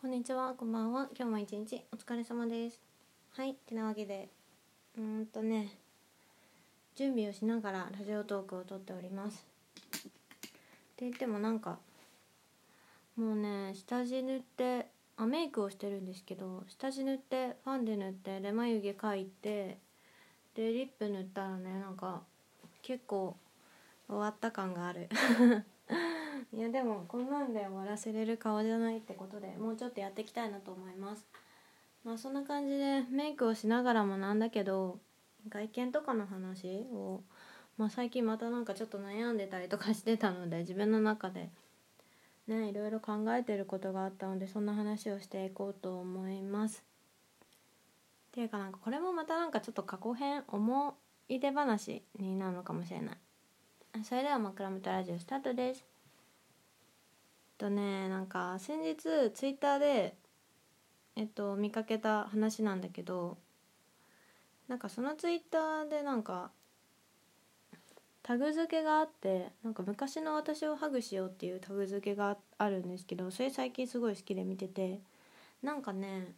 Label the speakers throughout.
Speaker 1: こんにちは、こんばんは。今日も一日お疲れ様です。はい、てなわけで、うーんとね、準備をしながらラジオトークを撮っております。って言ってもなんか、もうね、下地塗って、あ、メイクをしてるんですけど、下地塗って、ファンデ塗って、で、眉毛描いて、で、リップ塗ったらね、なんか、結構終わった感がある。いやでもこんなんで終わらせれる顔じゃないってことでもうちょっとやっていきたいなと思います。まあそんな感じでメイクをしながらもなんだけど外見とかの話を、まあ、最近またなんかちょっと悩んでたりとかしてたので自分の中でねいろいろ考えてることがあったのでそんな話をしていこうと思います。っていうかなんかこれもまたなんかちょっと過去編思い出話になるのかもしれない。それでは枕元ラジオスタートです。とねなんか先日ツイッターでえっと見かけた話なんだけどなんかそのツイッターでなんかタグ付けがあってなんか昔の私をハグしようっていうタグ付けがあるんですけどそれ最近すごい好きで見ててなんかね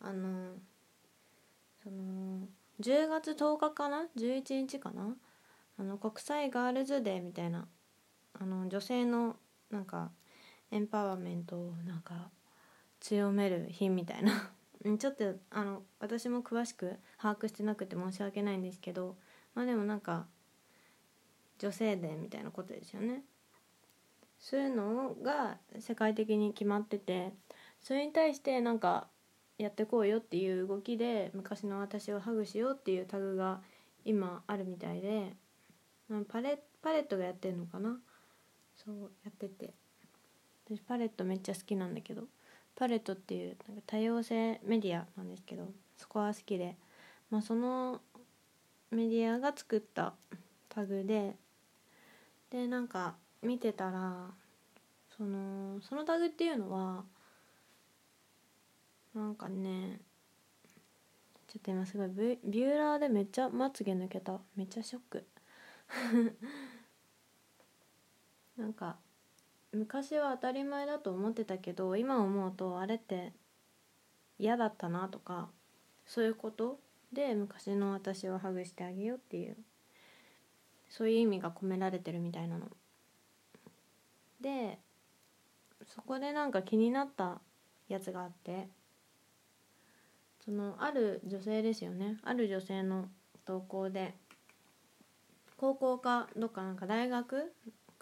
Speaker 1: あのその10月10日かな？11日かな？あの国際ガールズデーみたいなあの女性のなんかエンパワーメントをなんか強める日みたいな。ちょっとあの私も詳しく把握してなくて申し訳ないんですけどまあでもなんか女性デーみたいなことですよね。そういうのが世界的に決まっててそれに対してなんかやってこうよっていう動きで昔の私をハグしようっていうタグが今あるみたいでパレパレットがやってるのかな。そうやってて。私パレットめっちゃ好きなんだけどパレットっていうなんか多様性メディアなんですけどそこは好きで、まあ、そのメディアが作ったタグででなんか見てたらそのそのタグっていうのはなんかねちょっと今すごいビューラーでめっちゃまつげ抜けた。めっちゃショック。なんか昔は当たり前だと思ってたけど今思うとあれって嫌だったなとかそういうことで昔の私をハグしてあげようっていうそういう意味が込められてるみたいなの。でそこでなんか気になったやつがあってそのある女性ですよねある女性の投稿で高校かどっかなんか大学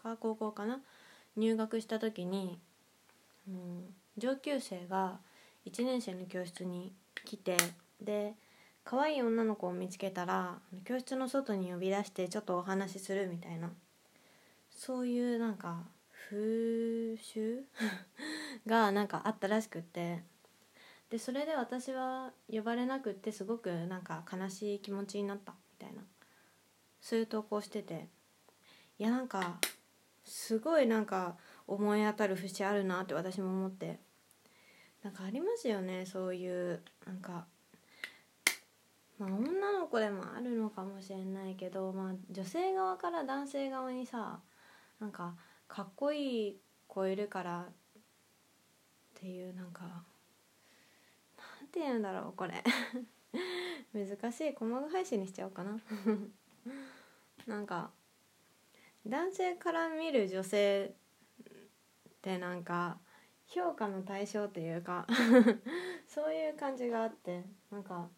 Speaker 1: か高校かな？入学した時に、うん、上級生が1年生の教室に来てで可愛い女の子を見つけたら教室の外に呼び出してちょっとお話しするみたいな。そういうなんか風習？がなんかあったらしくって。でそれで私は呼ばれなくってすごくなんか悲しい気持ちになったみたいな。そういう投稿してて。いやなんかすごいなんか思い当たる節あるなって私も思って。なんかありますよねそういうなんかまあ女の子でもあるのかもしれないけど、まあ、女性側から男性側にさなんかかっこいい子いるからっていうなんかなんて言うんだろうこれ。難しい。細か配信にしちゃおうかな。なんか男性から見る女性ってなんか評価の対象というか そういう感じがあってなんか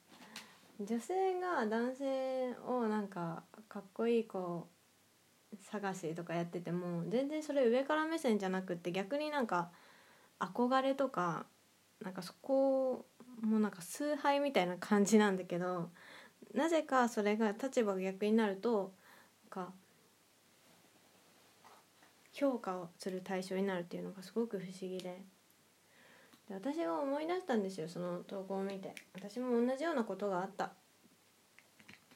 Speaker 1: 女性が男性をなんかかっこいい子探しとかやってても全然それ上から目線じゃなくって逆になんか憧れとかなんかそこもなんか崇拝みたいな感じなんだけどなぜかそれが立場が逆になるとなんか評価をする対象になるっていうのがすごく不思議で。で私が思い出したんですよその投稿を見て。私も同じようなことがあった。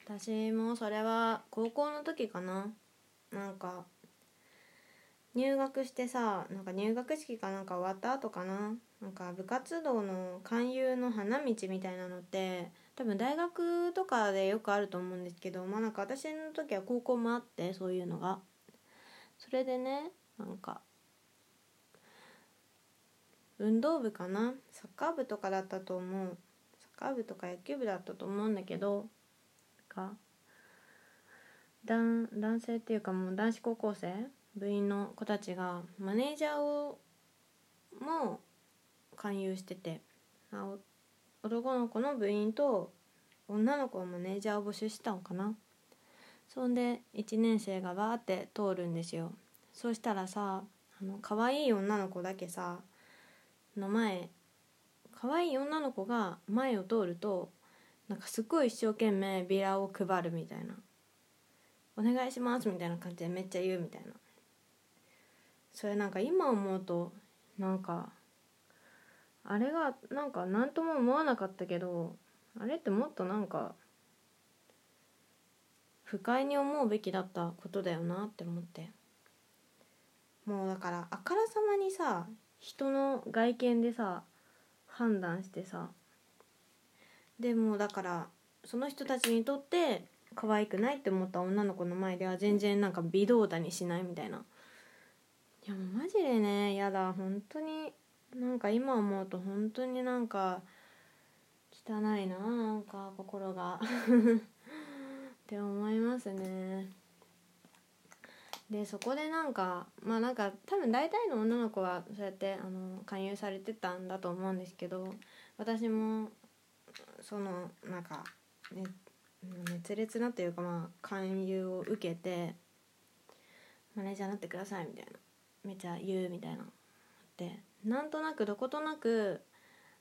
Speaker 1: 私もそれは高校の時かな。なんか入学してさなんか入学式かなんか終わった後かな。なんか部活動の勧誘の花道みたいなのって多分大学とかでよくあると思うんですけどまあなんか私の時は高校もあってそういうのが。それでねなんか運動部かな？サッカー部とかだったと思う。サッカー部とか野球部だったと思うんだけどか男男性っていうかもう男子高校生？部員の子たちがマネージャーをも勧誘してて。男の子の部員と女の子のマネージャーを募集したのかな？そんで1年生がバーって通るんですよ。そしたらさあの可愛い女の子だけさの前可愛い女の子が前を通るとなんかすっごい一生懸命ビラを配るみたいな「お願いします」みたいな感じでめっちゃ言うみたいな。それなんか今思うとなんかあれがなんか何とも思わなかったけどあれってもっとなんか不快に思うべきだったことだよなって思って。もうだからあからさまにさ人の外見でさ判断してさ。でもだからその人たちにとって可愛くないって思った女の子の前では全然なんか微動だにしないみたいな。いやもうマジでねやだ。本当になんか今思うと本当になんか汚いななんか心が。って思いますね。でそこでなんかまあなんか多分大体の女の子はそうやってあの勧誘されてたんだと思うんですけど私もそのなんか、ね、熱烈なというかまあ勧誘を受けてマネージャーになってくださいみたいなめちゃ言うみたいな。でなんとなくどことなく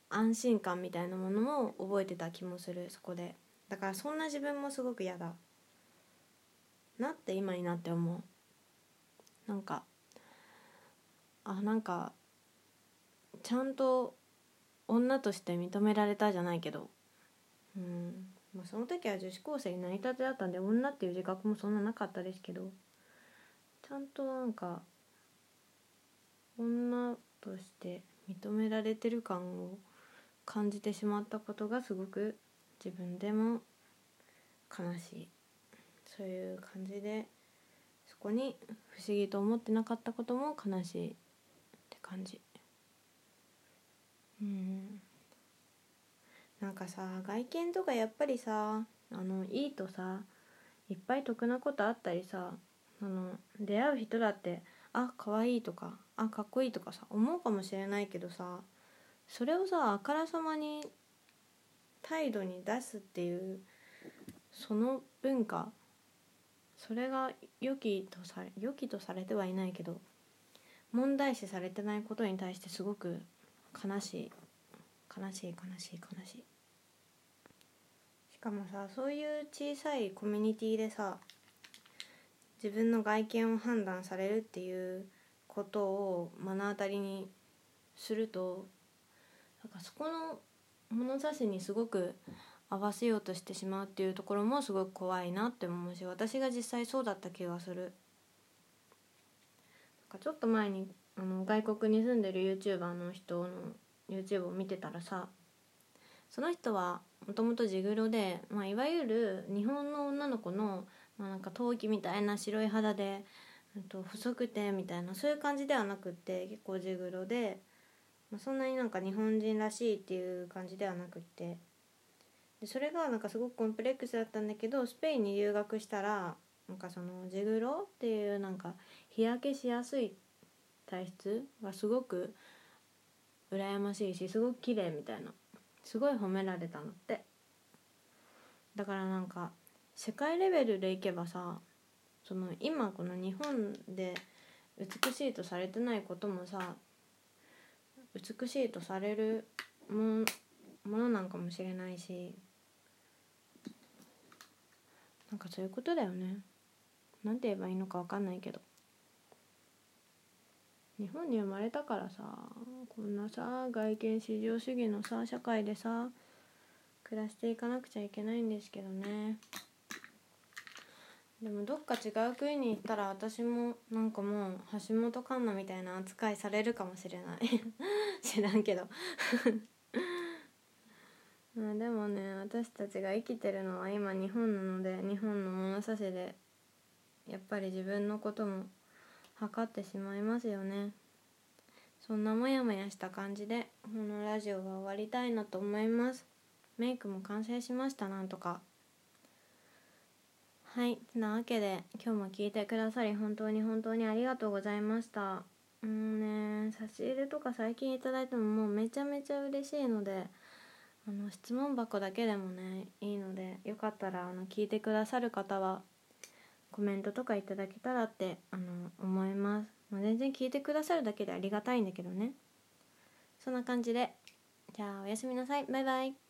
Speaker 1: 安心感みたいなものも覚えてた気もするそこで。だからそんな自分もすごく嫌だ。なって今になって思う。なんかあなんかちゃんと女として認められたじゃないけど。うん。まあその時は女子高生になりたてだったんで女っていう自覚もそんななかったですけど。ちゃんとなんか女として認められてる感を感じてしまったことがすごく自分でも悲しい。そういう感じでそこに不思議と思ってなかったことも悲しいって感じ。うん。なんかさ外見とかやっぱりさあのいいとさいっぱい得なことあったりさあの出会う人だってあ可愛いとかあかっこいいとかさ思うかもしれないけどさそれをさあからさまに態度に出すっていうその文化それが良きとされ良きとされてはいないけど問題視されてないことに対してすごく悲しい悲しい悲しい悲しい。しかもさそういう小さいコミュニティでさ自分の外見を判断されるっていうことを目の当たりにするとなんかそこの物差しにすごく合わせようとしてしまうっていうところもすごく怖いなって思うし私が実際そうだった気がする。なんかちょっと前にあの外国に住んでる YouTuber の人の YouTube を見てたらさその人はもともとジグロで、まあ、いわゆる日本の女の子の、まあ、なんか陶器みたいな白い肌で、うん、と細くてみたいなそういう感じではなくって結構ジグロで、まあ、そんなになんか日本人らしいっていう感じではなくって。でそれがなんかすごくコンプレックスだったんだけどスペインに留学したらなんかそのジグロっていうなんか日焼けしやすい体質がすごく羨ましいしすごく綺麗みたいなすごい褒められたのって。だからなんか世界レベルでいけばさその今この日本で美しいとされてないこともさ美しいとされるものなんかもしれないしなんかそういうことだよね。なんて言えばいいのか分かんないけど。日本に生まれたからさこんなさ外見至上主義のさ社会でさ暮らしていかなくちゃいけないんですけどね。でもどっか違う国に行ったら私もなんかもう橋本環奈みたいな扱いされるかもしれない。知らんけど。まあでもね私たちが生きてるのは今日本なので日本の物差しでやっぱり自分のことも測ってしまいますよね。そんなモヤモヤした感じでこのラジオは終わりたいなと思います。メイクも完成しましたなんとか。はいなわけで今日も聞いてくださり本当に本当にありがとうございました。うんね差し入れとか最近いただいてももうめちゃめちゃ嬉しいのであの質問箱だけでもねいいのでよかったらあの聞いてくださる方はコメントとかいただけたらってあの思います、まあ、全然聞いてくださるだけでありがたいんだけどね。そんな感じでじゃあおやすみなさい。バイバイ。